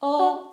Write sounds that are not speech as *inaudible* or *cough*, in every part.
哦。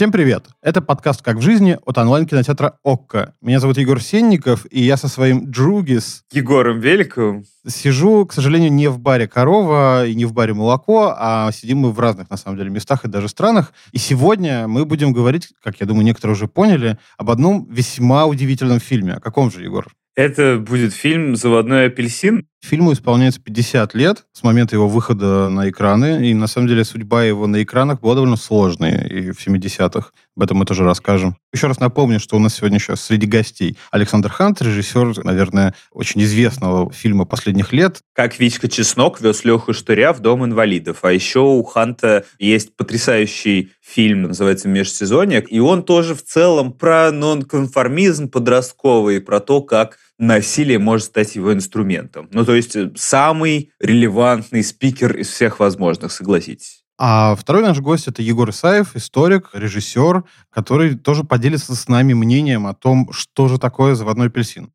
Всем привет! Это подкаст «Как в жизни» от онлайн-кинотеатра «Окко». Меня зовут Егор Сенников, и я со своим Джугис... Егором Великовым. Сижу, к сожалению, не в баре «Корова» и не в баре «Молоко», а сидим мы в разных, на самом деле, местах и даже странах. И сегодня мы будем говорить, как я думаю, некоторые уже поняли, об одном весьма удивительном фильме. О каком же, Егор? Это будет фильм «Заводной апельсин». Фильму исполняется 50 лет с момента его выхода на экраны, и на самом деле судьба его на экранах была довольно сложной и в 70-х. Об этом мы тоже расскажем. Еще раз напомню, что у нас сегодня сейчас среди гостей Александр Хант, режиссер, наверное, очень известного фильма последних лет. Как Витька Чеснок вез Леху Штыря в Дом инвалидов. А еще у Ханта есть потрясающий фильм, называется «Межсезонье», и он тоже в целом про нонконформизм подростковый, про то, как насилие может стать его инструментом. Ну, то есть э, самый релевантный спикер из всех возможных, согласитесь. А второй наш гость это Егор Исаев, историк, режиссер, который тоже поделится с нами мнением о том, что же такое заводной апельсин.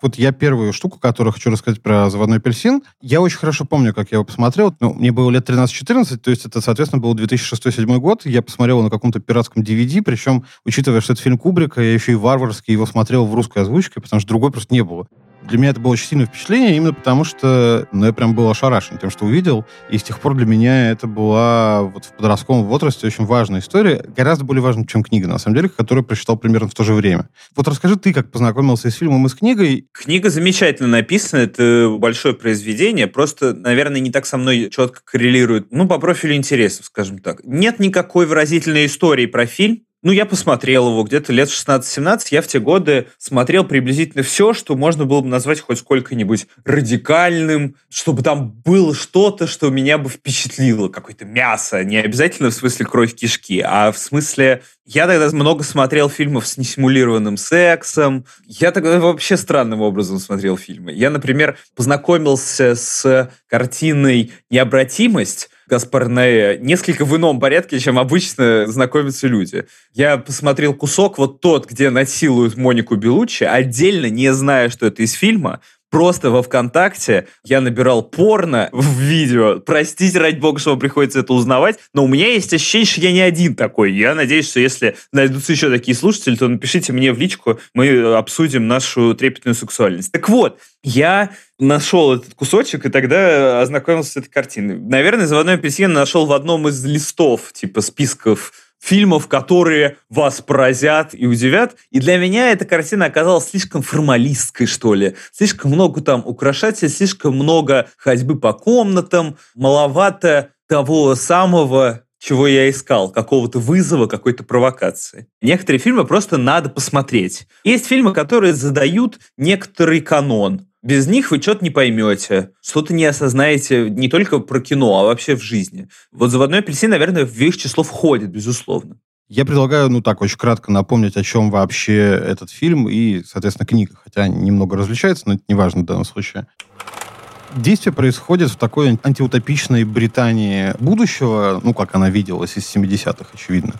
Вот я первую штуку, которую хочу рассказать про «Заводной апельсин», я очень хорошо помню, как я его посмотрел. Ну, мне было лет 13-14, то есть это, соответственно, был 2006-2007 год. Я посмотрел на каком-то пиратском DVD, причем, учитывая, что это фильм Кубрика, я еще и варварски его смотрел в русской озвучке, потому что другой просто не было. Для меня это было очень сильное впечатление, именно потому что ну, я прям был ошарашен тем, что увидел. И с тех пор для меня это была вот в подростковом возрасте очень важная история, гораздо более важная, чем книга, на самом деле, которую прочитал примерно в то же время. Вот расскажи ты, как познакомился с фильмом и с книгой. Книга замечательно написана, это большое произведение, просто, наверное, не так со мной четко коррелирует, ну, по профилю интересов, скажем так. Нет никакой выразительной истории про фильм, ну, я посмотрел его где-то лет 16-17. Я в те годы смотрел приблизительно все, что можно было бы назвать хоть сколько-нибудь радикальным, чтобы там было что-то, что меня бы впечатлило. Какое-то мясо. Не обязательно в смысле кровь кишки, а в смысле... Я тогда много смотрел фильмов с несимулированным сексом. Я тогда вообще странным образом смотрел фильмы. Я, например, познакомился с картиной «Необратимость», Гаспарне несколько в ином порядке, чем обычно знакомятся люди. Я посмотрел кусок, вот тот, где насилуют Монику Белуччи, отдельно, не зная, что это из фильма, просто во ВКонтакте я набирал порно в видео. Простите, ради бога, что вам приходится это узнавать, но у меня есть ощущение, что я не один такой. Я надеюсь, что если найдутся еще такие слушатели, то напишите мне в личку, мы обсудим нашу трепетную сексуальность. Так вот, я нашел этот кусочек и тогда ознакомился с этой картиной. Наверное, «Заводной апельсин» нашел в одном из листов, типа списков фильмов, которые вас поразят и удивят. И для меня эта картина оказалась слишком формалистской, что ли. Слишком много там украшателей, слишком много ходьбы по комнатам, маловато того самого, чего я искал, какого-то вызова, какой-то провокации. Некоторые фильмы просто надо посмотреть. Есть фильмы, которые задают некоторый канон. Без них вы что-то не поймете, что-то не осознаете не только про кино, а вообще в жизни. Вот «Заводной апельсин», наверное, в их число входит, безусловно. Я предлагаю, ну так, очень кратко напомнить, о чем вообще этот фильм и, соответственно, книга. Хотя немного различается, но это не важно в данном случае. Действие происходит в такой антиутопичной Британии будущего, ну, как она виделась из 70-х, очевидно,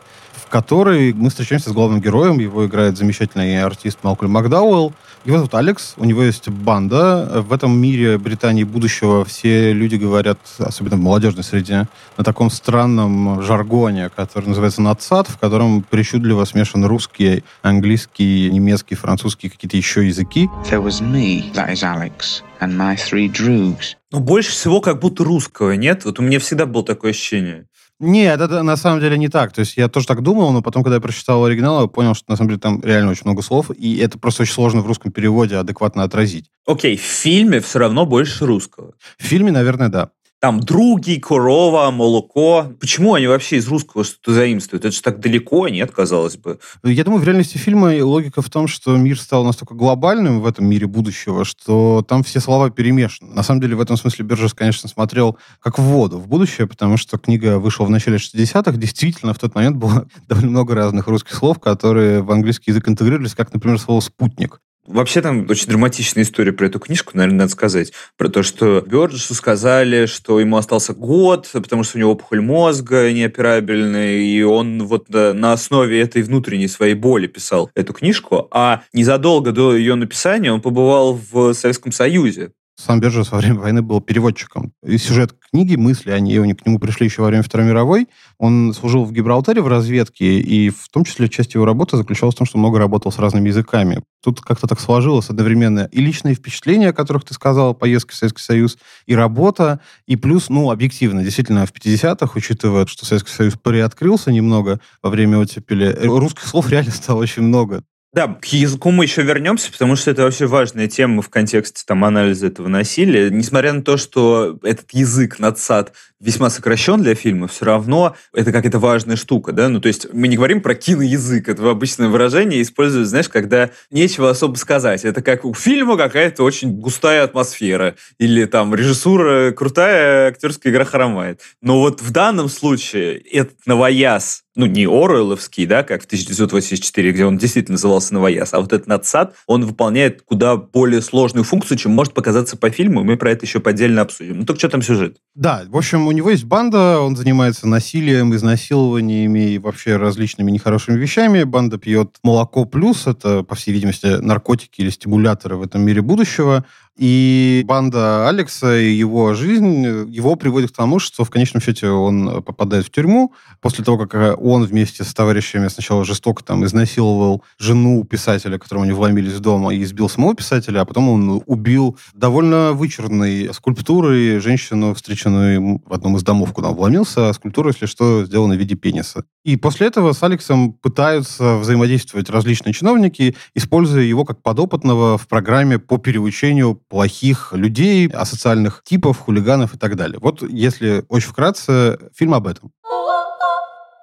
в которой мы встречаемся с главным героем, его играет замечательный артист Малкольм Макдауэлл, его зовут Алекс, у него есть банда. В этом мире Британии будущего все люди говорят, особенно в молодежной среде, на таком странном жаргоне, который называется «надсад», в котором причудливо смешан русский, английский, немецкий, французский, какие-то еще языки. There was me, that is Alex, and my three droogs. Но больше всего как будто русского, нет? Вот у меня всегда было такое ощущение. Нет, это на самом деле не так. То есть я тоже так думал, но потом, когда я прочитал оригинал, я понял, что на самом деле там реально очень много слов, и это просто очень сложно в русском переводе адекватно отразить. Окей, в фильме все равно больше русского. В фильме, наверное, да там други, корова, молоко. Почему они вообще из русского что-то заимствуют? Это же так далеко, нет, казалось бы. Я думаю, в реальности фильма логика в том, что мир стал настолько глобальным в этом мире будущего, что там все слова перемешаны. На самом деле, в этом смысле Бержес, конечно, смотрел как в воду в будущее, потому что книга вышла в начале 60-х. Действительно, в тот момент было *laughs* довольно много разных русских слов, которые в английский язык интегрировались, как, например, слово «спутник». Вообще там очень драматичная история про эту книжку, наверное, надо сказать. Про то, что Бёрджесу сказали, что ему остался год, потому что у него опухоль мозга неоперабельная, и он вот на основе этой внутренней своей боли писал эту книжку. А незадолго до ее написания он побывал в Советском Союзе. Сам Бержес во время войны был переводчиком. И сюжет книги, мысли, они, они к нему пришли еще во время Второй мировой. Он служил в Гибралтаре в разведке, и в том числе часть его работы заключалась в том, что много работал с разными языками. Тут как-то так сложилось одновременно и личные впечатления, о которых ты сказал, поездка в Советский Союз, и работа, и плюс, ну, объективно, действительно, в 50-х, учитывая, что Советский Союз приоткрылся немного во время оттепели, русских слов реально стало очень много. Да, к языку мы еще вернемся, потому что это вообще важная тема в контексте там, анализа этого насилия. Несмотря на то, что этот язык, надсад, весьма сокращен для фильма, все равно это какая-то важная штука, да? Ну, то есть мы не говорим про киноязык, это обычное выражение используют, знаешь, когда нечего особо сказать. Это как у фильма какая-то очень густая атмосфера, или там режиссура крутая, актерская игра хромает. Но вот в данном случае этот новояз, ну, не Оруэлловский, да, как в 1984, где он действительно назывался «Новояз», а вот этот надсад, он выполняет куда более сложную функцию, чем может показаться по фильму, мы про это еще поддельно обсудим. Ну, так что там сюжет? Да, в общем, у него есть банда, он занимается насилием, изнасилованиями и вообще различными нехорошими вещами. Банда пьет молоко плюс, это, по всей видимости, наркотики или стимуляторы в этом мире будущего. И банда Алекса и его жизнь его приводит к тому, что в конечном счете он попадает в тюрьму после того, как он вместе с товарищами сначала жестоко там изнасиловал жену писателя, которому они вломились в дом, и избил самого писателя, а потом он убил довольно вычурной скульптурой женщину, встреченную в одном из домов, куда он вломился, а скульптура, если что, сделана в виде пениса. И после этого с Алексом пытаются взаимодействовать различные чиновники, используя его как подопытного в программе по переучению плохих людей, асоциальных типов, хулиганов и так далее. Вот если очень вкратце, фильм об этом.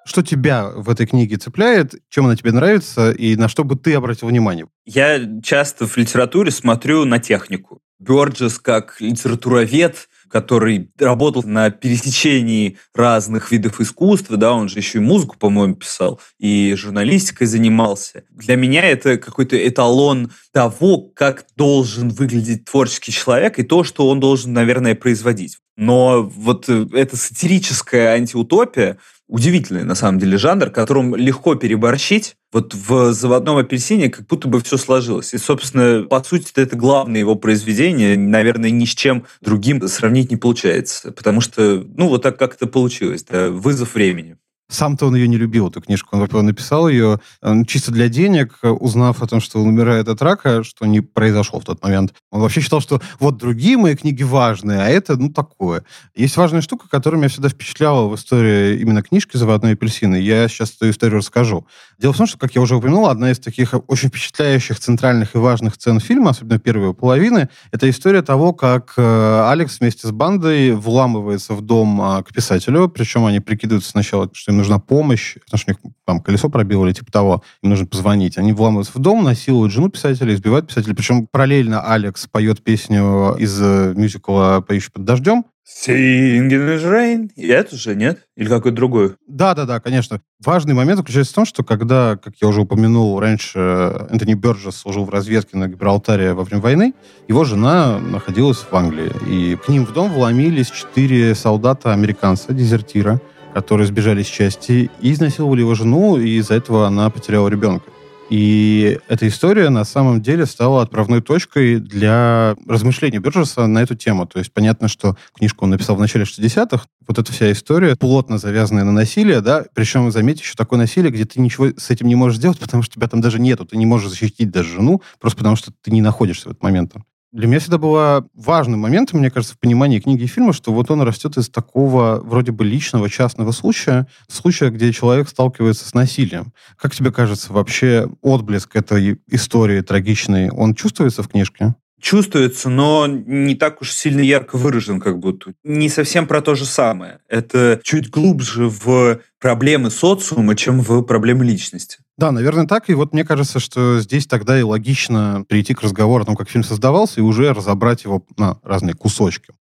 Что тебя в этой книге цепляет, чем она тебе нравится и на что бы ты обратил внимание? Я часто в литературе смотрю на технику. Бёрджес как литературовед который работал на пересечении разных видов искусства, да, он же еще и музыку, по-моему, писал, и журналистикой занимался. Для меня это какой-то эталон того, как должен выглядеть творческий человек и то, что он должен, наверное, производить. Но вот э, эта сатирическая антиутопия, удивительный, на самом деле, жанр, которым легко переборщить. Вот в «Заводном апельсине» как будто бы все сложилось. И, собственно, по сути, это главное его произведение. Наверное, ни с чем другим сравнить не получается. Потому что, ну, вот так как это получилось. Да, вызов времени. Сам-то он ее не любил, эту книжку. Он, написал ее чисто для денег, узнав о том, что он умирает от рака, что не произошло в тот момент. Он вообще считал, что вот другие мои книги важные, а это, ну, такое. Есть важная штука, которая меня всегда впечатляла в истории именно книжки «Заводной апельсины». Я сейчас эту историю расскажу. Дело в том, что, как я уже упомянул, одна из таких очень впечатляющих центральных и важных сцен фильма, особенно первой половины, это история того, как э, Алекс вместе с бандой вламывается в дом э, к писателю, причем они прикидываются сначала, что им нужна помощь, потому что у них там колесо пробило или типа того, им нужно позвонить. Они вламываются в дом, насилуют жену писателя, избивают писателя. Причем параллельно Алекс поет песню из э, мюзикла «Поющий под дождем», Singing in the rain. И это же, нет? Или какой-то другой? Да-да-да, конечно. Важный момент заключается в том, что когда, как я уже упомянул раньше, Энтони Бёрджес служил в разведке на Гибралтаре во время войны, его жена находилась в Англии. И к ним в дом вломились четыре солдата-американца, дезертира, которые сбежали с части и изнасиловали его жену, и из-за этого она потеряла ребенка. И эта история на самом деле стала отправной точкой для размышлений Бержеса на эту тему. То есть понятно, что книжку он написал в начале 60-х. Вот эта вся история, плотно завязанная на насилие, да, причем, заметьте, еще такое насилие, где ты ничего с этим не можешь сделать, потому что тебя там даже нету, ты не можешь защитить даже жену, просто потому что ты не находишься в этот момент там. Для меня всегда было важным моментом, мне кажется, в понимании книги и фильма, что вот он растет из такого вроде бы личного, частного случая, случая, где человек сталкивается с насилием. Как тебе кажется, вообще отблеск этой истории трагичной, он чувствуется в книжке? Чувствуется, но не так уж сильно ярко выражен, как будто. Не совсем про то же самое. Это чуть глубже в проблемы социума, чем в проблемы личности. Да, наверное, так. И вот мне кажется, что здесь тогда и логично перейти к разговору о том, как фильм создавался, и уже разобрать его на разные кусочки.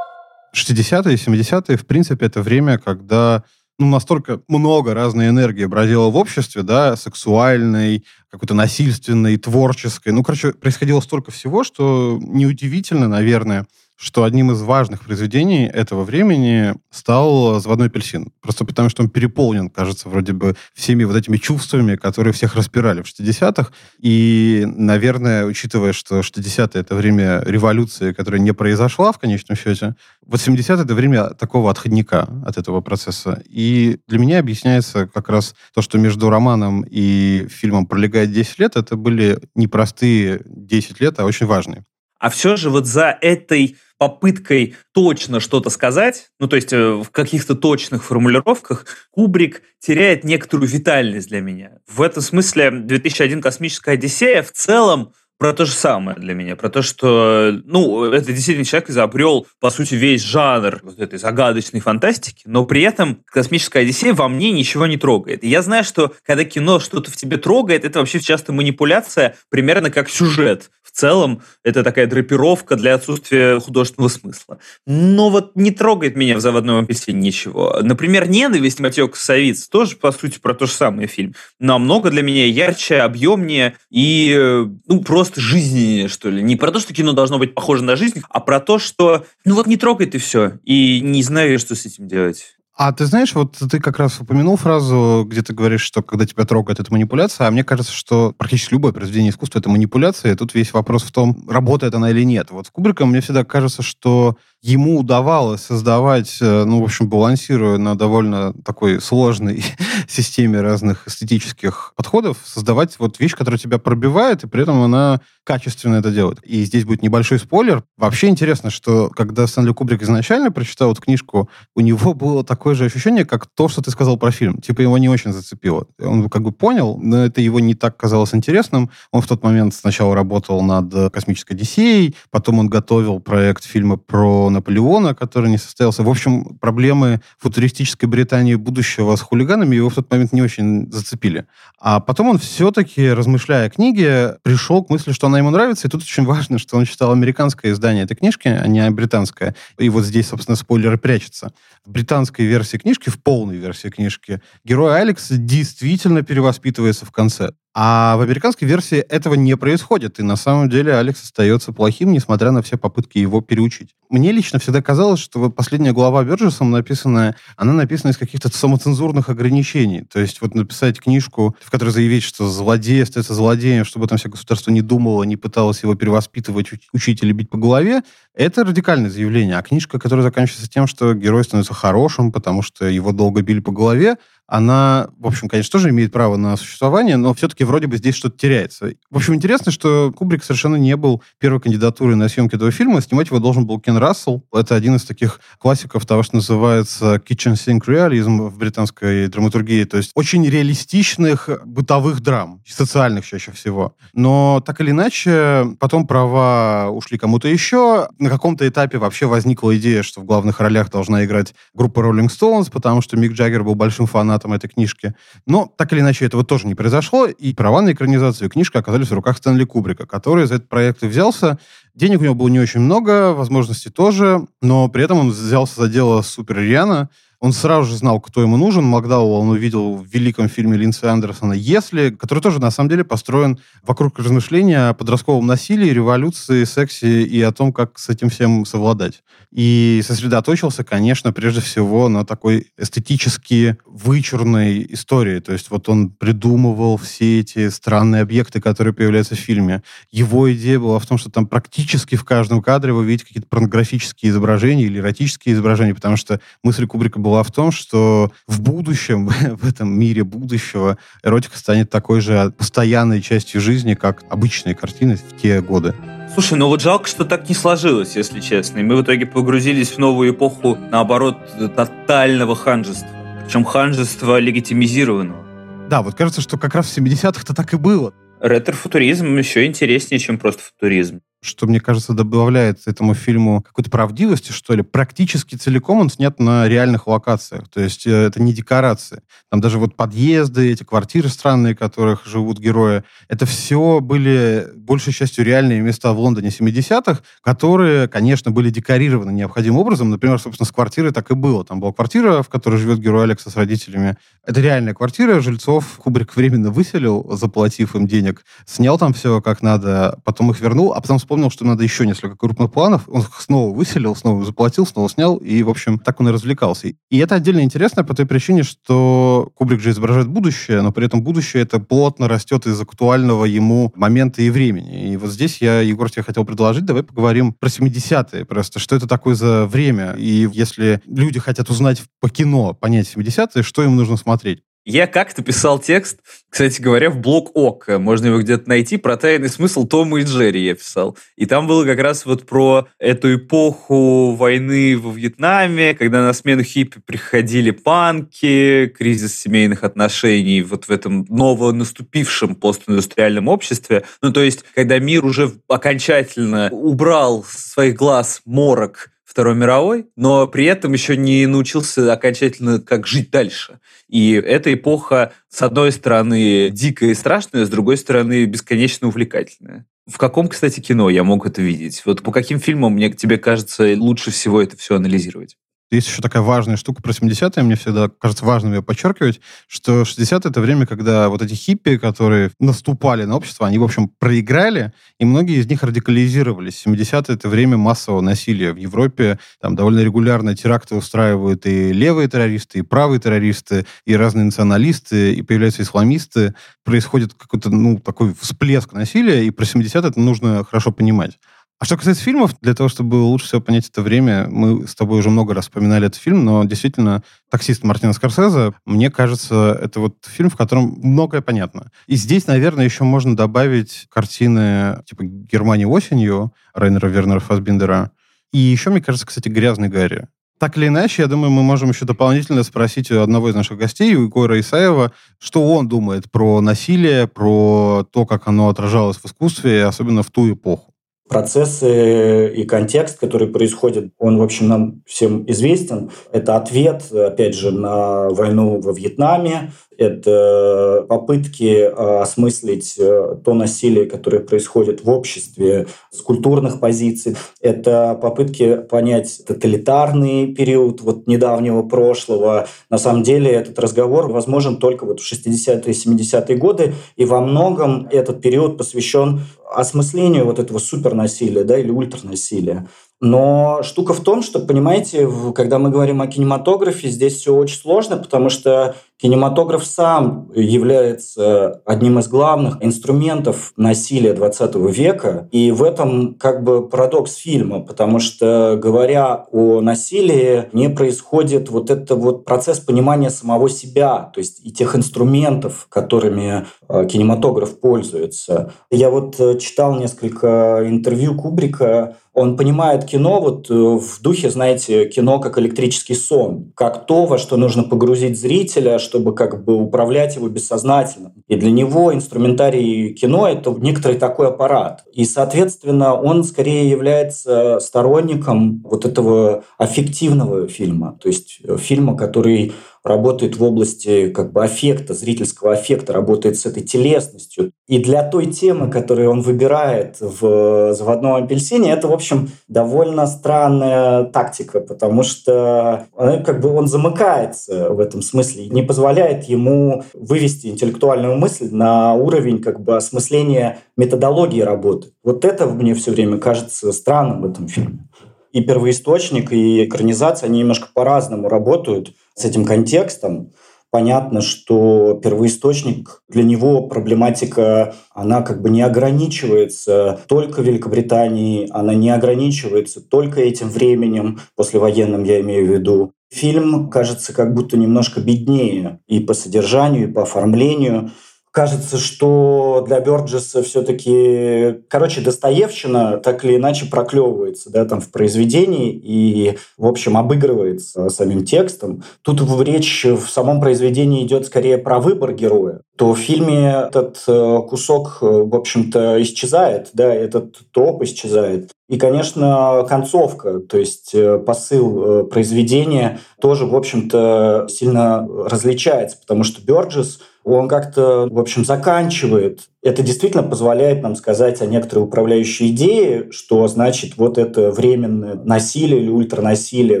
60-е и 70-е, в принципе, это время, когда ну, настолько много разной энергии бродило в обществе, да, сексуальной, какой-то насильственной, творческой. Ну, короче, происходило столько всего, что неудивительно, наверное, что одним из важных произведений этого времени стал «Заводной апельсин». Просто потому, что он переполнен, кажется, вроде бы всеми вот этими чувствами, которые всех распирали в 60-х. И, наверное, учитывая, что 60-е — это время революции, которая не произошла в конечном счете, 80-е — это время такого отходника от этого процесса. И для меня объясняется как раз то, что между романом и фильмом пролегает 10 лет, это были непростые 10 лет, а очень важные. А все же вот за этой попыткой точно что-то сказать, ну то есть э, в каких-то точных формулировках, Кубрик теряет некоторую витальность для меня. В этом смысле 2001 «Космическая Одиссея» в целом про то же самое для меня, про то, что, ну, это действительно человек изобрел, по сути, весь жанр вот этой загадочной фантастики, но при этом «Космическая Одиссея» во мне ничего не трогает. И я знаю, что когда кино что-то в тебе трогает, это вообще часто манипуляция, примерно как сюжет целом это такая драпировка для отсутствия художественного смысла. Но вот не трогает меня в «Заводном апельсине» ничего. Например, «Ненависть» Матео Косовиц тоже, по сути, про то же самое фильм. Намного для меня ярче, объемнее и э, ну, просто жизненнее, что ли. Не про то, что кино должно быть похоже на жизнь, а про то, что ну вот не трогает и все. И не знаю, что с этим делать. А ты знаешь, вот ты как раз упомянул фразу, где ты говоришь, что когда тебя трогает, это манипуляция, а мне кажется, что практически любое произведение искусства — это манипуляция, и тут весь вопрос в том, работает она или нет. Вот в Кубрика мне всегда кажется, что ему удавалось создавать, э, ну, в общем, балансируя на довольно такой сложной *laughs* системе разных эстетических подходов, создавать вот вещь, которая тебя пробивает, и при этом она качественно это делает. И здесь будет небольшой спойлер. Вообще интересно, что когда Стэнли Кубрик изначально прочитал эту книжку, у него было такое же ощущение, как то, что ты сказал про фильм. Типа его не очень зацепило. Он как бы понял, но это его не так казалось интересным. Он в тот момент сначала работал над «Космической Одиссеей», потом он готовил проект фильма про Наполеона, который не состоялся. В общем, проблемы футуристической Британии будущего с хулиганами его в тот момент не очень зацепили. А потом он все-таки, размышляя о книге, пришел к мысли, что она ему нравится. И тут очень важно, что он читал американское издание этой книжки, а не британское. И вот здесь, собственно, спойлеры прячутся. В британской версии книжки, в полной версии книжки, герой Алекс действительно перевоспитывается в конце. А в американской версии этого не происходит, и на самом деле Алекс остается плохим, несмотря на все попытки его переучить. Мне лично всегда казалось, что последняя глава Бёрджесом написанная, она написана из каких-то самоцензурных ограничений. То есть вот написать книжку, в которой заявить, что злодей остается злодеем, чтобы там все государство не думало, не пыталось его перевоспитывать, учить или бить по голове, это радикальное заявление. А книжка, которая заканчивается тем, что герой становится хорошим, потому что его долго били по голове, она, в общем, конечно, тоже имеет право на существование, но все-таки вроде бы здесь что-то теряется. В общем, интересно, что Кубрик совершенно не был первой кандидатурой на съемки этого фильма. Снимать его должен был Кен Рассел. Это один из таких классиков того, что называется kitchen sink realism в британской драматургии. То есть очень реалистичных бытовых драм, социальных чаще всего. Но так или иначе, потом права ушли кому-то еще. На каком-то этапе вообще возникла идея, что в главных ролях должна играть группа Rolling Stones, потому что Мик Джаггер был большим фанатом этой книжки. Но так или иначе этого тоже не произошло, и права на экранизацию книжки оказались в руках Стэнли Кубрика, который за этот проект и взялся. Денег у него было не очень много, возможностей тоже, но при этом он взялся за дело супер рьяно, он сразу же знал, кто ему нужен. Макдауэлл он увидел в великом фильме Линдса Андерсона «Если», который тоже, на самом деле, построен вокруг размышления о подростковом насилии, революции, сексе и о том, как с этим всем совладать. И сосредоточился, конечно, прежде всего на такой эстетически вычурной истории. То есть вот он придумывал все эти странные объекты, которые появляются в фильме. Его идея была в том, что там практически в каждом кадре вы видите какие-то порнографические изображения или эротические изображения, потому что мысль Кубрика была была в том, что в будущем, *laughs* в этом мире будущего, эротика станет такой же постоянной частью жизни, как обычные картины в те годы. Слушай, ну вот жалко, что так не сложилось, если честно. И мы в итоге погрузились в новую эпоху, наоборот, тотального ханжества. Причем ханжества легитимизированного. Да, вот кажется, что как раз в 70-х-то так и было. Ретро-футуризм еще интереснее, чем просто футуризм. Что, мне кажется, добавляет этому фильму какой-то правдивости, что ли. Практически целиком он снят на реальных локациях. То есть э, это не декорации. Там даже вот подъезды, эти квартиры странные, в которых живут герои, это все были большей частью реальные места в Лондоне 70-х, которые, конечно, были декорированы необходимым образом. Например, собственно, с квартирой так и было. Там была квартира, в которой живет герой Алекса с родителями. Это реальная квартира, жильцов Кубрик временно выселил, заплатив им денег, снял там все как надо, потом их вернул, а потом вспомнил, что надо еще несколько крупных планов. Он их снова выселил, снова заплатил, снова снял, и, в общем, так он и развлекался. И это отдельно интересно по той причине, что Кубрик же изображает будущее, но при этом будущее это плотно растет из актуального ему момента и времени. И вот здесь я, Егор, тебе хотел предложить, давай поговорим про 70-е просто, что это такое за время. И если люди хотят узнать по кино, понять 70-е, что им нужно смотреть? Я как-то писал текст, кстати говоря, в блог ОК. Можно его где-то найти. Про тайный смысл Тома и Джерри я писал. И там было как раз вот про эту эпоху войны во Вьетнаме, когда на смену хиппи приходили панки, кризис семейных отношений вот в этом новонаступившем постиндустриальном обществе. Ну, то есть, когда мир уже окончательно убрал с своих глаз морок Второй мировой, но при этом еще не научился окончательно, как жить дальше. И эта эпоха, с одной стороны, дикая и страшная, с другой стороны, бесконечно увлекательная. В каком, кстати, кино я мог это видеть? Вот по каким фильмам, мне тебе кажется, лучше всего это все анализировать? Есть еще такая важная штука про 70-е, мне всегда кажется важным ее подчеркивать, что 60-е — это время, когда вот эти хиппи, которые наступали на общество, они, в общем, проиграли, и многие из них радикализировались. 70-е — это время массового насилия в Европе. Там довольно регулярно теракты устраивают и левые террористы, и правые террористы, и разные националисты, и появляются исламисты. Происходит какой-то, ну, такой всплеск насилия, и про 70-е это нужно хорошо понимать. А что касается фильмов, для того, чтобы лучше всего понять это время, мы с тобой уже много раз вспоминали этот фильм, но действительно «Таксист» Мартина Скорсезе, мне кажется, это вот фильм, в котором многое понятно. И здесь, наверное, еще можно добавить картины типа «Германия осенью» Райнера Вернера Фасбиндера. И еще, мне кажется, кстати, «Грязный Гарри». Так или иначе, я думаю, мы можем еще дополнительно спросить у одного из наших гостей, у Егора Исаева, что он думает про насилие, про то, как оно отражалось в искусстве, особенно в ту эпоху процессы и контекст, который происходит, он, в общем, нам всем известен. Это ответ, опять же, на войну во Вьетнаме, это попытки а, осмыслить э, то насилие, которое происходит в обществе с культурных позиций. Это попытки понять тоталитарный период вот недавнего прошлого. На самом деле этот разговор возможен только вот в 60-е и 70-е годы, и во многом этот период посвящен осмыслению вот этого супернасилия да, или ультранасилия. Но штука в том, что, понимаете, когда мы говорим о кинематографе, здесь все очень сложно, потому что кинематограф сам является одним из главных инструментов насилия 20 века. И в этом как бы парадокс фильма, потому что, говоря о насилии, не происходит вот это вот процесс понимания самого себя, то есть и тех инструментов, которыми э, кинематограф пользуется. Я вот э, читал несколько интервью Кубрика он понимает кино вот э, в духе, знаете, кино как электрический сон, как то, во что нужно погрузить зрителя, чтобы как бы управлять его бессознательно. И для него инструментарий кино — это некоторый такой аппарат. И, соответственно, он скорее является сторонником вот этого аффективного фильма, то есть э, фильма, который работает в области как бы аффекта, зрительского аффекта, работает с этой телесностью. И для той темы, которую он выбирает в «Заводном апельсине», это, в общем, довольно странная тактика, потому что э, как бы он замыкается в этом смысле, не позволяет ему вывести интеллектуальную мысль на уровень как бы осмысления методологии работы. Вот это мне все время кажется странным в этом фильме и первоисточник, и экранизация, они немножко по-разному работают с этим контекстом. Понятно, что первоисточник, для него проблематика, она как бы не ограничивается только Великобританией, она не ограничивается только этим временем, послевоенным я имею в виду. Фильм кажется как будто немножко беднее и по содержанию, и по оформлению. Кажется, что для Бёрджеса все-таки, короче, Достоевщина так или иначе проклевывается да, там, в произведении и, в общем, обыгрывается самим текстом. Тут речь в самом произведении идет скорее про выбор героя. То в фильме этот э, кусок, э, в общем-то, исчезает, да, этот троп исчезает. И, конечно, концовка, то есть э, посыл произведения тоже, в общем-то, сильно различается, потому что Бёрджес – он как-то, в общем, заканчивает. Это действительно позволяет нам сказать о некоторой управляющей идее, что значит вот это временное насилие или ультранасилие,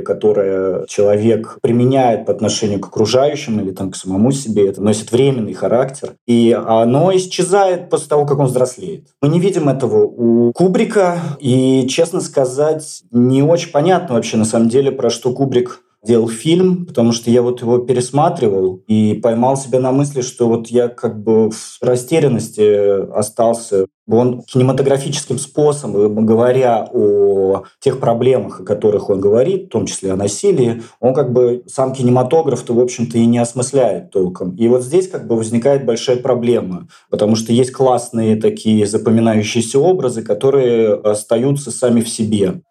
которое человек применяет по отношению к окружающим или там, к самому себе, это носит временный характер. И оно исчезает после того, как он взрослеет. Мы не видим этого у Кубрика, и, честно сказать, не очень понятно вообще на самом деле, про что Кубрик делал фильм, потому что я вот его пересматривал и поймал себя на мысли, что вот я как бы в растерянности остался. Он кинематографическим способом, говоря о тех проблемах, о которых он говорит, в том числе о насилии, он как бы сам кинематограф-то, в общем-то, и не осмысляет толком. И вот здесь как бы возникает большая проблема, потому что есть классные такие запоминающиеся образы, которые остаются сами в себе.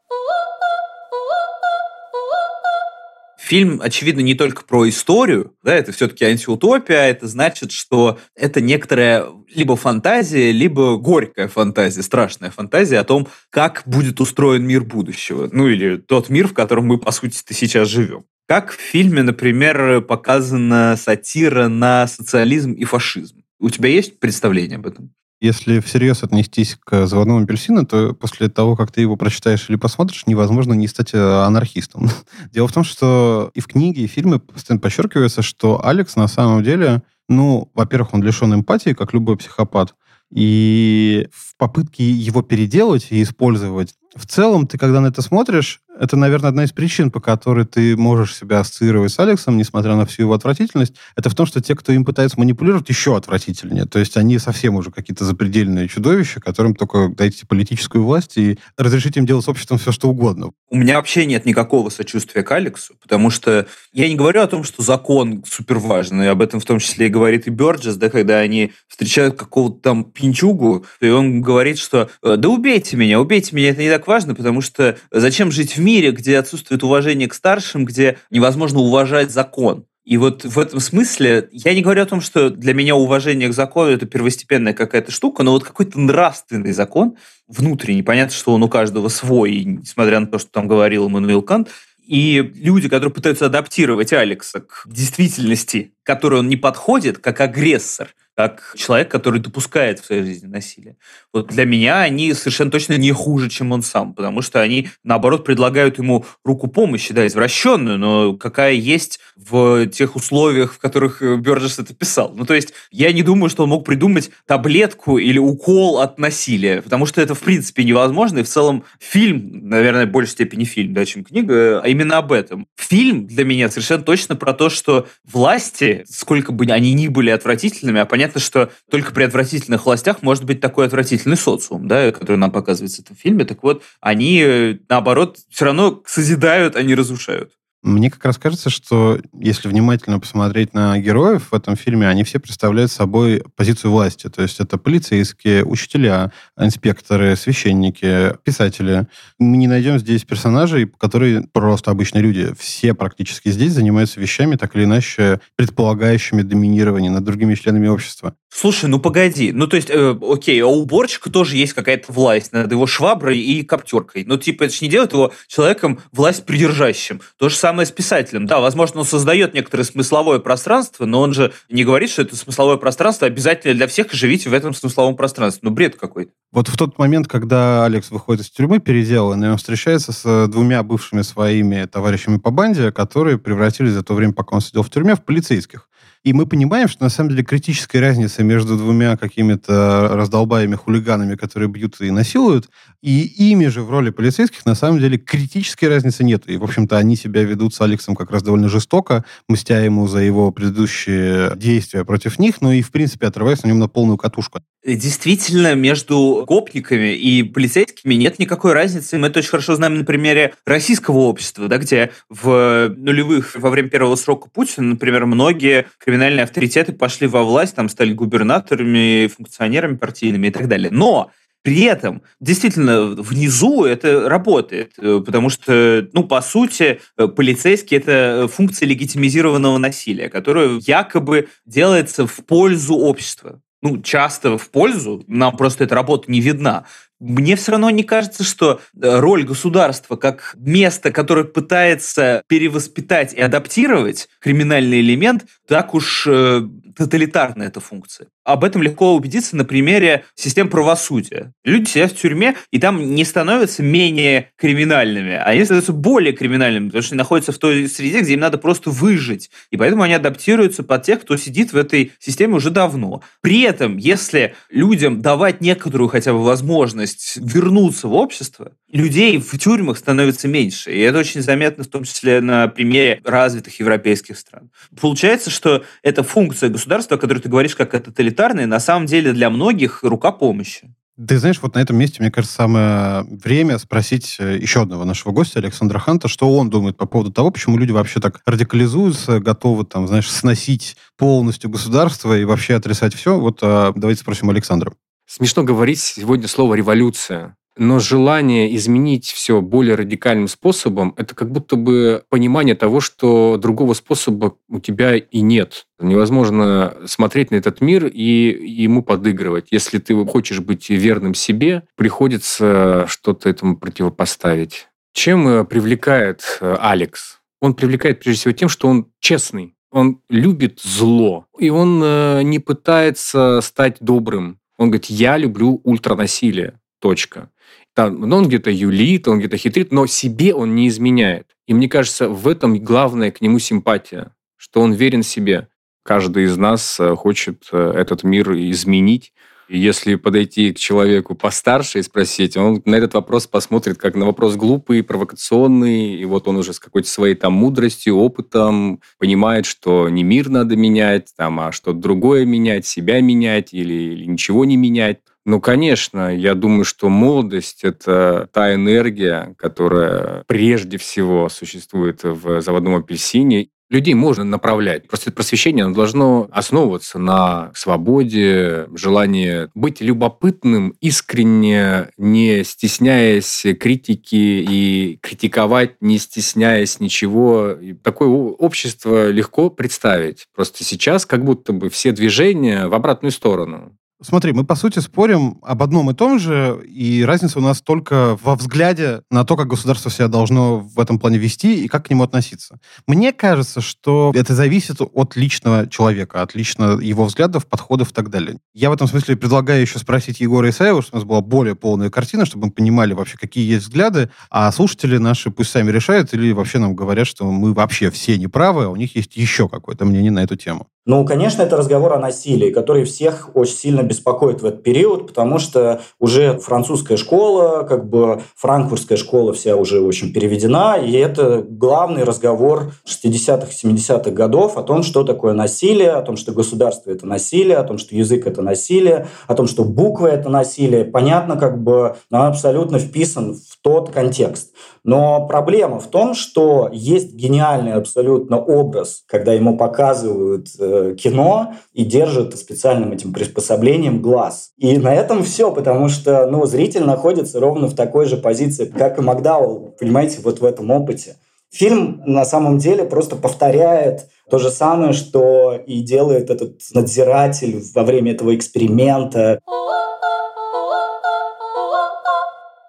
Фильм, очевидно, не только про историю, да, это все-таки антиутопия, это значит, что это некоторая либо фантазия, либо горькая фантазия, страшная фантазия о том, как будет устроен мир будущего. Ну или тот мир, в котором мы, по сути сейчас живем. Как в фильме, например, показана сатира на социализм и фашизм. У тебя есть представление об этом? Если всерьез отнестись к «Заводному апельсину», то после того, как ты его прочитаешь или посмотришь, невозможно не стать э, анархистом. *laughs* Дело в том, что и в книге, и в фильме постоянно подчеркивается, что Алекс на самом деле, ну, во-первых, он лишен эмпатии, как любой психопат, и в попытке его переделать и использовать, в целом, ты когда на это смотришь, это, наверное, одна из причин, по которой ты можешь себя ассоциировать с Алексом, несмотря на всю его отвратительность, это в том, что те, кто им пытается манипулировать, еще отвратительнее. То есть они совсем уже какие-то запредельные чудовища, которым только дайте политическую власть и разрешите им делать с обществом все, что угодно. У меня вообще нет никакого сочувствия к Алексу, потому что я не говорю о том, что закон супер важный, об этом в том числе и говорит и Бёрджес, да, когда они встречают какого-то там пинчугу, и он говорит, что «Э, да убейте меня, убейте меня, это не так важно, потому что зачем жить в мире, где отсутствует уважение к старшим, где невозможно уважать закон. И вот в этом смысле я не говорю о том, что для меня уважение к закону это первостепенная какая-то штука, но вот какой-то нравственный закон, внутренний, понятно, что он у каждого свой, несмотря на то, что там говорил Эммануил Кант, и люди, которые пытаются адаптировать Алекса к действительности, которой он не подходит, как агрессор – как человек, который допускает в своей жизни насилие. Вот для меня они совершенно точно не хуже, чем он сам, потому что они, наоборот, предлагают ему руку помощи, да, извращенную, но какая есть в тех условиях, в которых э, Бёрджес это писал. Ну, то есть я не думаю, что он мог придумать таблетку или укол от насилия, потому что это, в принципе, невозможно, и в целом фильм, наверное, в большей степени фильм, да, чем книга, а именно об этом. Фильм для меня совершенно точно про то, что власти, сколько бы они ни были отвратительными, а понятно, понятно, что только при отвратительных властях может быть такой отвратительный социум, да, который нам показывается в этом фильме. Так вот, они, э, наоборот, все равно созидают, а не разрушают. Мне как раз кажется, что если внимательно посмотреть на героев в этом фильме, они все представляют собой позицию власти. То есть это полицейские, учителя, инспекторы, священники, писатели. Мы не найдем здесь персонажей, которые просто обычные люди. Все практически здесь занимаются вещами, так или иначе, предполагающими доминирование над другими членами общества. Слушай, ну погоди. Ну, то есть, э, окей, а у уборщика тоже есть какая-то власть над его шваброй и коптеркой. Ну, типа, это же не делает его человеком власть придержащим. То же самое с писателем. Да, возможно, он создает некоторое смысловое пространство, но он же не говорит, что это смысловое пространство обязательно для всех, и живите в этом смысловом пространстве. Ну, бред какой-то. Вот в тот момент, когда Алекс выходит из тюрьмы переделанный, он встречается с двумя бывшими своими товарищами по банде, которые превратились за то время, пока он сидел в тюрьме, в полицейских. И мы понимаем, что на самом деле критическая разница между двумя какими-то раздолбаями, хулиганами, которые бьют и насилуют, и ими же в роли полицейских на самом деле критической разницы нет. И, в общем-то, они себя ведут с Алексом как раз довольно жестоко, мстя ему за его предыдущие действия против них, но и, в принципе, отрываясь на нем на полную катушку. Действительно между гопниками и полицейскими нет никакой разницы. Мы это очень хорошо знаем на примере российского общества, да, где в нулевых, во время первого срока Путина, например, многие криминальные авторитеты пошли во власть, там стали губернаторами, функционерами партийными и так далее. Но при этом, действительно, внизу это работает, э, потому что, ну, по сути, э, полицейский – это функция легитимизированного насилия, которая якобы делается в пользу общества ну, часто в пользу, нам просто эта работа не видна. Мне все равно не кажется, что э, роль государства как место, которое пытается перевоспитать и адаптировать криминальный элемент, так уж э, тоталитарная эта функция. Об этом легко убедиться на примере систем правосудия. Люди сидят в тюрьме, и там не становятся менее криминальными, а они становятся более криминальными, потому что они находятся в той среде, где им надо просто выжить. И поэтому они адаптируются под тех, кто сидит в этой системе уже давно. При этом, если людям давать некоторую хотя бы возможность вернуться в общество, людей в тюрьмах становится меньше. И это очень заметно, в том числе на примере развитых европейских стран. Получается, что эта функция государства, о которой ты говоришь как о тоталитарной, на самом деле для многих рука помощи. Ты знаешь, вот на этом месте, мне кажется, самое время спросить э, еще одного нашего гостя, Александра Ханта, что он думает по поводу того, почему люди вообще так радикализуются, готовы там, знаешь, сносить полностью государство и вообще отрицать все. Вот а, давайте спросим Александра. Смешно говорить сегодня слово «революция». Но желание изменить все более радикальным способом, это как будто бы понимание того, что другого способа у тебя и нет. Невозможно смотреть на этот мир и ему подыгрывать. Если ты хочешь быть верным себе, приходится что-то этому противопоставить. Чем э, привлекает э, Алекс? Он привлекает прежде всего тем, что он честный. Он любит зло, и он э, не пытается стать добрым. Он говорит, я люблю ультранасилие. Точка. Там, ну, он где-то юлит, он где-то хитрит, но себе он не изменяет. И мне кажется, в этом главная к нему симпатия, что он верен себе. Каждый из нас э, хочет э, этот мир изменить. Если подойти к человеку постарше и спросить, он на этот вопрос посмотрит как на вопрос глупый, провокационный, и вот он уже с какой-то своей там мудростью, опытом понимает, что не мир надо менять, там, а что-то другое менять, себя менять или, или ничего не менять. Ну, конечно, я думаю, что молодость – это та энергия, которая прежде всего существует в заводном апельсине. Людей можно направлять. Просто просвещение оно должно основываться на свободе, желании быть любопытным, искренне, не стесняясь критики и критиковать, не стесняясь ничего. И такое общество легко представить. Просто сейчас как будто бы все движения в обратную сторону. Смотри, мы, по сути, спорим об одном и том же, и разница у нас только во взгляде на то, как государство себя должно в этом плане вести и как к нему относиться. Мне кажется, что это зависит от личного человека, от лично его взглядов, подходов и так далее. Я в этом смысле предлагаю еще спросить Егора Исаева, чтобы у нас была более полная картина, чтобы мы понимали вообще, какие есть взгляды, а слушатели наши пусть сами решают или вообще нам говорят, что мы вообще все неправы, а у них есть еще какое-то мнение на эту тему. Ну, конечно, это разговор о насилии, который всех очень сильно беспокоит в этот период, потому что уже французская школа, как бы франкфуртская школа вся уже, в общем, переведена, и это главный разговор 60-х, 70-х годов о том, что такое насилие, о том, что государство – это насилие, о том, что язык – это насилие, о том, что буквы – это насилие. Понятно, как бы он абсолютно вписан в тот контекст. Но проблема в том, что есть гениальный абсолютно образ, когда ему показывают э, кино и держат специальным этим приспособлением глаз. И на этом все, потому что ну, зритель находится ровно в такой же позиции, как и Макдауэлл, понимаете, вот в этом опыте. Фильм на самом деле просто повторяет то же самое, что и делает этот надзиратель во время этого эксперимента.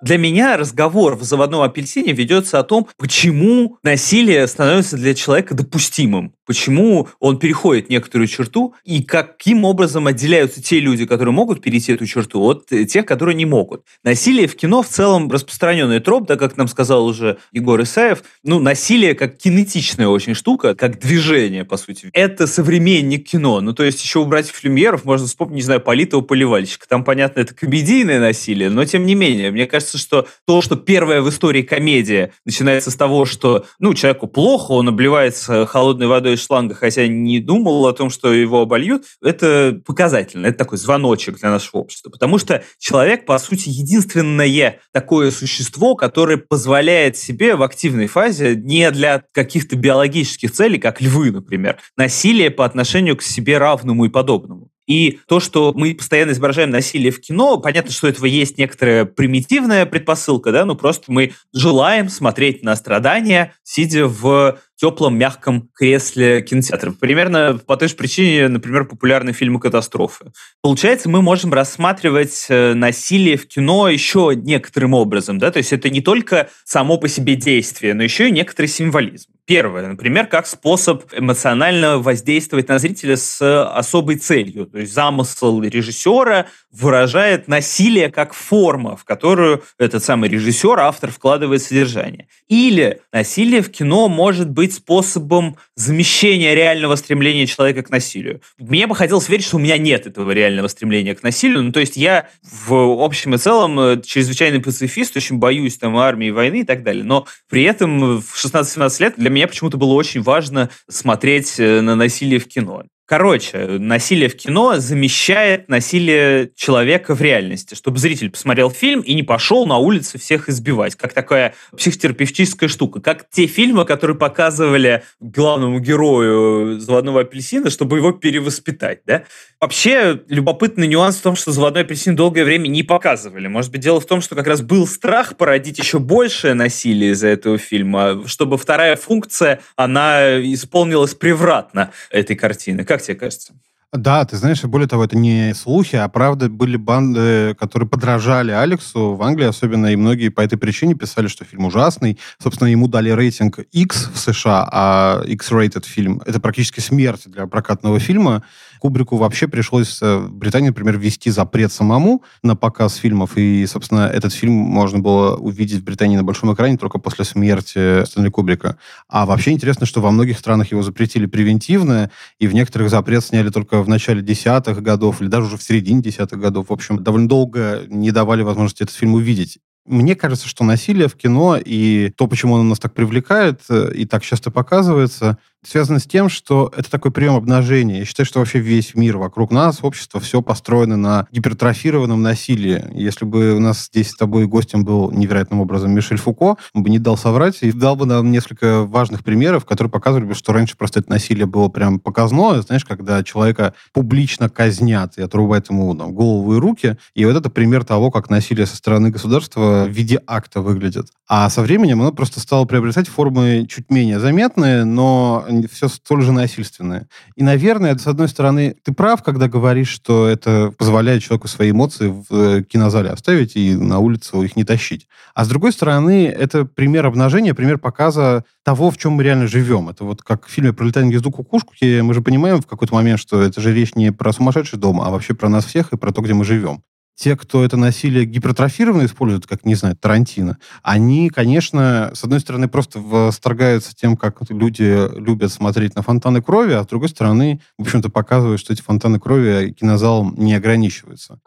Для меня разговор в заводном апельсине ведется о том, почему насилие становится для человека допустимым, почему он переходит некоторую черту и каким образом отделяются те люди, которые могут перейти эту черту, от тех, которые не могут. Насилие в кино в целом распространенный троп, да, как нам сказал уже Егор Исаев, ну, насилие как кинетичная очень штука, как движение, по сути. Это современник кино. Ну, то есть еще у братьев Люмьеров можно вспомнить, не знаю, Политого поливальщика. Там, понятно, это комедийное насилие, но тем не менее, мне кажется, кажется, что то, что первая в истории комедия начинается с того, что, ну, человеку плохо, он обливается холодной водой из шланга, хотя не думал о том, что его обольют, это показательно, это такой звоночек для нашего общества. Потому что человек, по сути, единственное такое существо, которое позволяет себе в активной фазе не для каких-то биологических целей, как львы, например, насилие по отношению к себе равному и подобному. И то, что мы постоянно изображаем насилие в кино, понятно, что этого есть некоторая примитивная предпосылка, да, ну просто мы желаем смотреть на страдания, сидя в теплом, мягком кресле кинотеатра. Примерно по той же причине, например, популярны фильмы катастрофы. Получается, мы можем рассматривать э, насилие в кино еще некоторым образом, да, то есть это не только само по себе действие, но еще и некоторый символизм. Первое, например, как способ эмоционально воздействовать на зрителя с особой целью. То есть замысел режиссера выражает насилие как форма, в которую этот самый режиссер, автор вкладывает содержание. Или насилие в кино может быть способом замещения реального стремления человека к насилию. Мне бы хотелось верить, что у меня нет этого реального стремления к насилию. Ну, то есть я в общем и целом э, чрезвычайный пацифист, очень боюсь там армии, войны и так далее. Но при этом в 16-17 лет для меня почему-то было очень важно смотреть э, на насилие в кино. Короче, насилие в кино замещает насилие человека в реальности, чтобы зритель посмотрел фильм и не пошел на улице всех избивать, как такая психотерапевтическая штука, как те фильмы, которые показывали главному герою «Заводного апельсина», чтобы его перевоспитать, да? Вообще, любопытный нюанс в том, что «Заводной апельсин» долгое время не показывали. Может быть, дело в том, что как раз был страх породить еще большее насилие из-за этого фильма, чтобы вторая функция, она исполнилась превратно этой картины. Как тебе кажется? Да, ты знаешь, более того, это не слухи, а правда были банды, которые подражали Алексу в Англии, особенно и многие по этой причине писали, что фильм ужасный. Собственно, ему дали рейтинг X в США, а X-rated фильм — это практически смерть для прокатного фильма. Кубрику вообще пришлось э, в Британии, например, ввести запрет самому на показ фильмов, и, собственно, этот фильм можно было увидеть в Британии на большом экране только после смерти Стэнли Кубрика. А вообще интересно, что во многих странах его запретили превентивно, и в некоторых запрет сняли только в начале десятых годов, или даже уже в середине десятых годов. В общем, довольно долго не давали возможности этот фильм увидеть. Мне кажется, что насилие в кино и то, почему оно нас так привлекает э, и так часто показывается, связано с тем, что это такой прием обнажения. Я считаю, что вообще весь мир вокруг нас, общество, все построено на гипертрофированном насилии. Если бы у нас здесь с тобой гостем был невероятным образом Мишель Фуко, он бы не дал соврать и дал бы нам несколько важных примеров, которые показывали бы, что раньше просто это насилие было прям показное, знаешь, когда человека публично казнят и отрубают ему там, голову и руки. И вот это пример того, как насилие со стороны государства в виде акта выглядит. А со временем оно просто стало приобретать формы чуть менее заметные, но все столь же насильственное. И, наверное, с одной стороны, ты прав, когда говоришь, что это позволяет человеку свои эмоции в э, кинозале оставить и на улицу их не тащить. А с другой стороны, это пример обнажения, пример показа того, в чем мы реально живем. Это вот как в фильме про летание гнезду кукушки, мы же понимаем в какой-то момент, что это же речь не про сумасшедший дом, а вообще про нас всех и про то, где мы живем те, кто это насилие гипертрофированно использует, как, не знаю, Тарантино, они, конечно, с одной стороны, просто восторгаются тем, как люди любят смотреть на фонтаны крови, а с другой стороны, в общем-то, показывают, что эти фонтаны крови кинозалом не ограничиваются.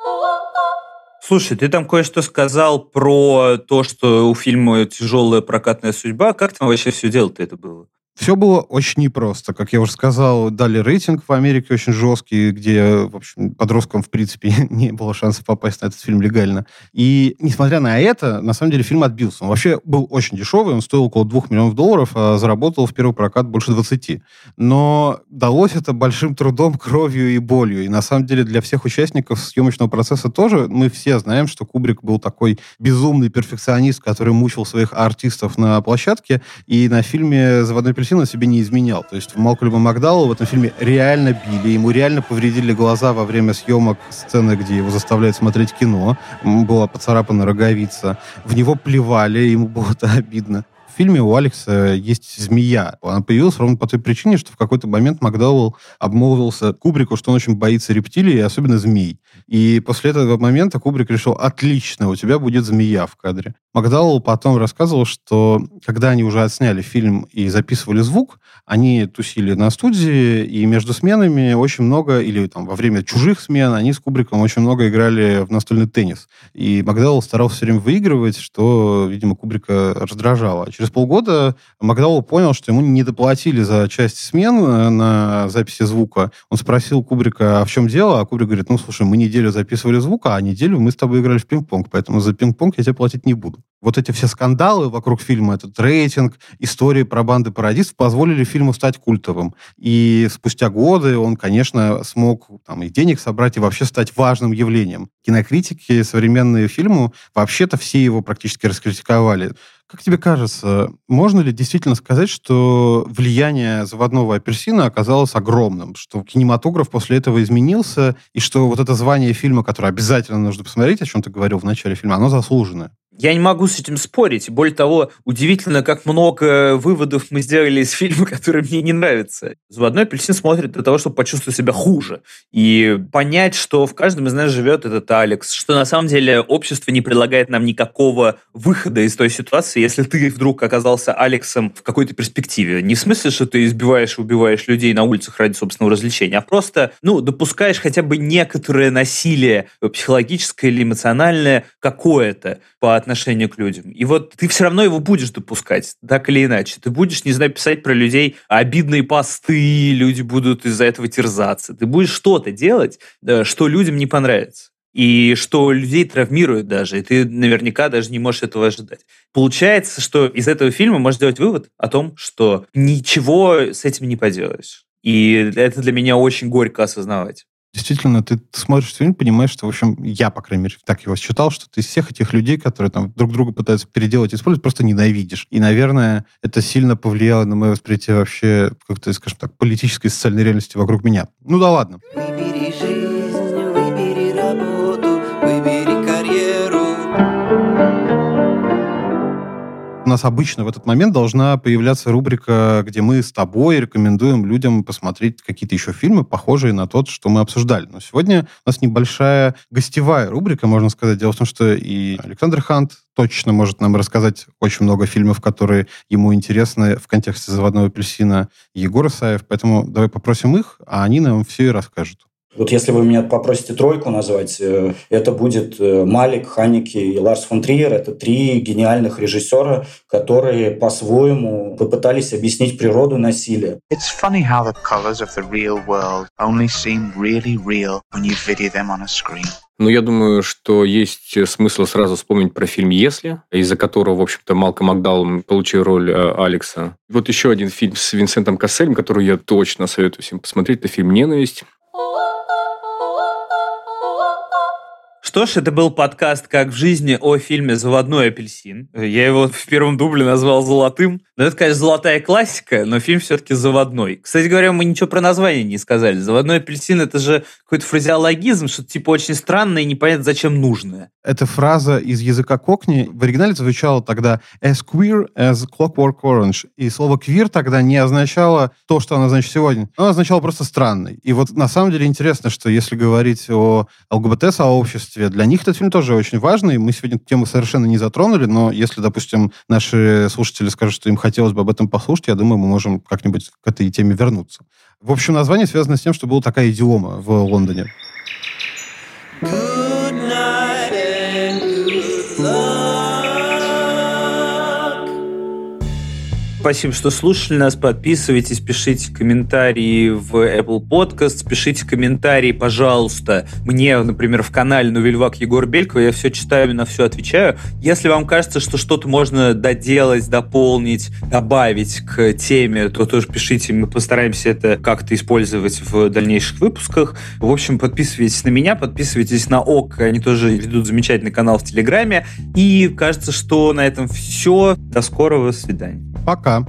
Слушай, ты там кое-что сказал про то, что у фильма тяжелая прокатная судьба. Как там вообще все дело-то это было? Все было очень непросто. Как я уже сказал, дали рейтинг в Америке очень жесткий, где, в общем, подросткам, в принципе, *laughs* не было шансов попасть на этот фильм легально. И, несмотря на это, на самом деле фильм отбился. Он вообще был очень дешевый, он стоил около 2 миллионов долларов, а заработал в первый прокат больше 20. Но далось это большим трудом, *laughs* кровью и болью. И, на самом деле, для всех участников съемочного процесса тоже мы все знаем, что Кубрик был такой безумный перфекционист, который мучил своих артистов на площадке, и на фильме «Заводной апельсин» Тарантино себе не изменял. То есть Малкольма Макдауэлла в этом фильме реально били, ему реально повредили глаза во время съемок сцены, где его заставляют смотреть кино. Была поцарапана роговица. В него плевали, ему было это *laughs* обидно фильме у Алекса есть змея. Она появилась ровно по той причине, что в какой-то момент Макдауэлл обмолвился Кубрику, что он очень боится рептилий, и особенно змей. И после этого момента Кубрик решил, отлично, у тебя будет змея в кадре. Макдауэлл потом рассказывал, что когда они уже отсняли фильм и записывали звук, они тусили на студии, и между сменами очень много, или там во время чужих смен, они с Кубриком очень много играли в настольный теннис. И Макдауэлл старался все время выигрывать, что, видимо, Кубрика раздражало. Через полгода Макдауэлл понял, что ему не доплатили за часть смен э, на записи звука. Он спросил Кубрика, а в чем дело? А Кубрик говорит, ну, слушай, мы неделю записывали звук, а неделю мы с тобой играли в пинг-понг, поэтому за пинг-понг я тебе платить не буду вот эти все скандалы вокруг фильма, этот рейтинг, истории про банды пародистов позволили фильму стать культовым. И спустя годы он, конечно, смог там, и денег собрать, и вообще стать важным явлением. Кинокритики современные фильму вообще-то все его практически раскритиковали. Как тебе кажется, можно ли действительно сказать, что влияние заводного апельсина оказалось огромным, что кинематограф после этого изменился, и что вот это звание фильма, которое обязательно нужно посмотреть, о чем ты говорил в начале фильма, оно заслуженное? Я не могу с этим спорить. Более того, удивительно, как много выводов мы сделали из фильма, *laughs* который мне не нравится. Заводной апельсин смотрит для того, чтобы почувствовать себя хуже. И понять, что в каждом из нас живет этот Алекс, что на самом деле общество не предлагает нам никакого выхода из той ситуации, если ты вдруг оказался Алексом в какой-то перспективе. Не в смысле, что ты избиваешь и убиваешь людей на улицах ради собственного развлечения, а просто, ну, допускаешь хотя бы некоторое насилие психологическое или эмоциональное какое-то по отношению к людям. И вот ты все равно его будешь допускать, так или иначе. Ты будешь, не знаю, писать про людей обидные посты, люди будут из-за этого терзаться. Ты будешь что-то делать, что людям не понравится и что людей травмирует даже, и ты наверняка даже не можешь этого ожидать. Получается, что из этого фильма можно сделать вывод о том, что ничего с этим не поделаешь. И это для меня очень горько осознавать действительно, ты, смотришь фильм, понимаешь, что, в общем, я, по крайней мере, так его считал, что ты из всех этих людей, которые там друг друга пытаются переделать, использовать, просто ненавидишь. И, наверное, это сильно повлияло на мое восприятие вообще, как-то, скажем так, политической и социальной реальности вокруг меня. Ну да ладно. Выбери нас обычно в этот момент должна появляться рубрика, где мы с тобой рекомендуем людям посмотреть какие-то еще фильмы, похожие на тот, что мы обсуждали. Но сегодня у нас небольшая гостевая рубрика, можно сказать. Дело в том, что и Александр Хант точно может нам рассказать очень много фильмов, которые ему интересны в контексте «Заводного апельсина» Егор Исаев. Поэтому давай попросим их, а они нам все и расскажут. Вот если вы меня попросите тройку назвать, э, это будет э, Малик, Ханики и Ларс фон Триер. Это три гениальных режиссера, которые по-своему попытались объяснить природу насилия. It's funny how the colors of the real world only seem really real when you video them on a screen. Но я думаю, что есть смысл сразу вспомнить про фильм «Если», из-за которого, в общем-то, Малком Макдаул получил роль э, Алекса. Вот еще один фильм с Винсентом Касселем, который я точно советую всем посмотреть, это фильм «Ненависть». Что ж, это был подкаст «Как в жизни» о фильме «Заводной апельсин». Я его в первом дубле назвал «Золотым». Но это, конечно, золотая классика, но фильм все-таки заводной. Кстати говоря, мы ничего про название не сказали. «Заводной апельсин» — это же какой-то фразеологизм, что-то типа очень странное и непонятно зачем нужное. Эта фраза из языка кокни в оригинале звучала тогда «as queer as clockwork orange». И слово «queer» тогда не означало то, что оно значит сегодня. Оно означало просто «странный». И вот на самом деле интересно, что если говорить о ЛГБТ-сообществе, удовольствие. Для них этот фильм тоже очень важный. Мы сегодня эту тему совершенно не затронули, но если, допустим, наши слушатели скажут, что им хотелось бы об этом послушать, я думаю, мы можем как-нибудь к этой теме вернуться. В общем, название связано с тем, что была такая идиома в Лондоне. Good Спасибо, что слушали нас. Подписывайтесь, пишите комментарии в Apple Podcast, пишите комментарии, пожалуйста, мне, например, в канале Новельвак Егор Белькова. Я все читаю и на все отвечаю. Если вам кажется, что что-то можно доделать, дополнить, добавить к теме, то тоже пишите. Мы постараемся это как-то использовать в дальнейших выпусках. В общем, подписывайтесь на меня, подписывайтесь на ОК. Они тоже ведут замечательный канал в Телеграме. И кажется, что на этом все. До скорого свидания. Пока.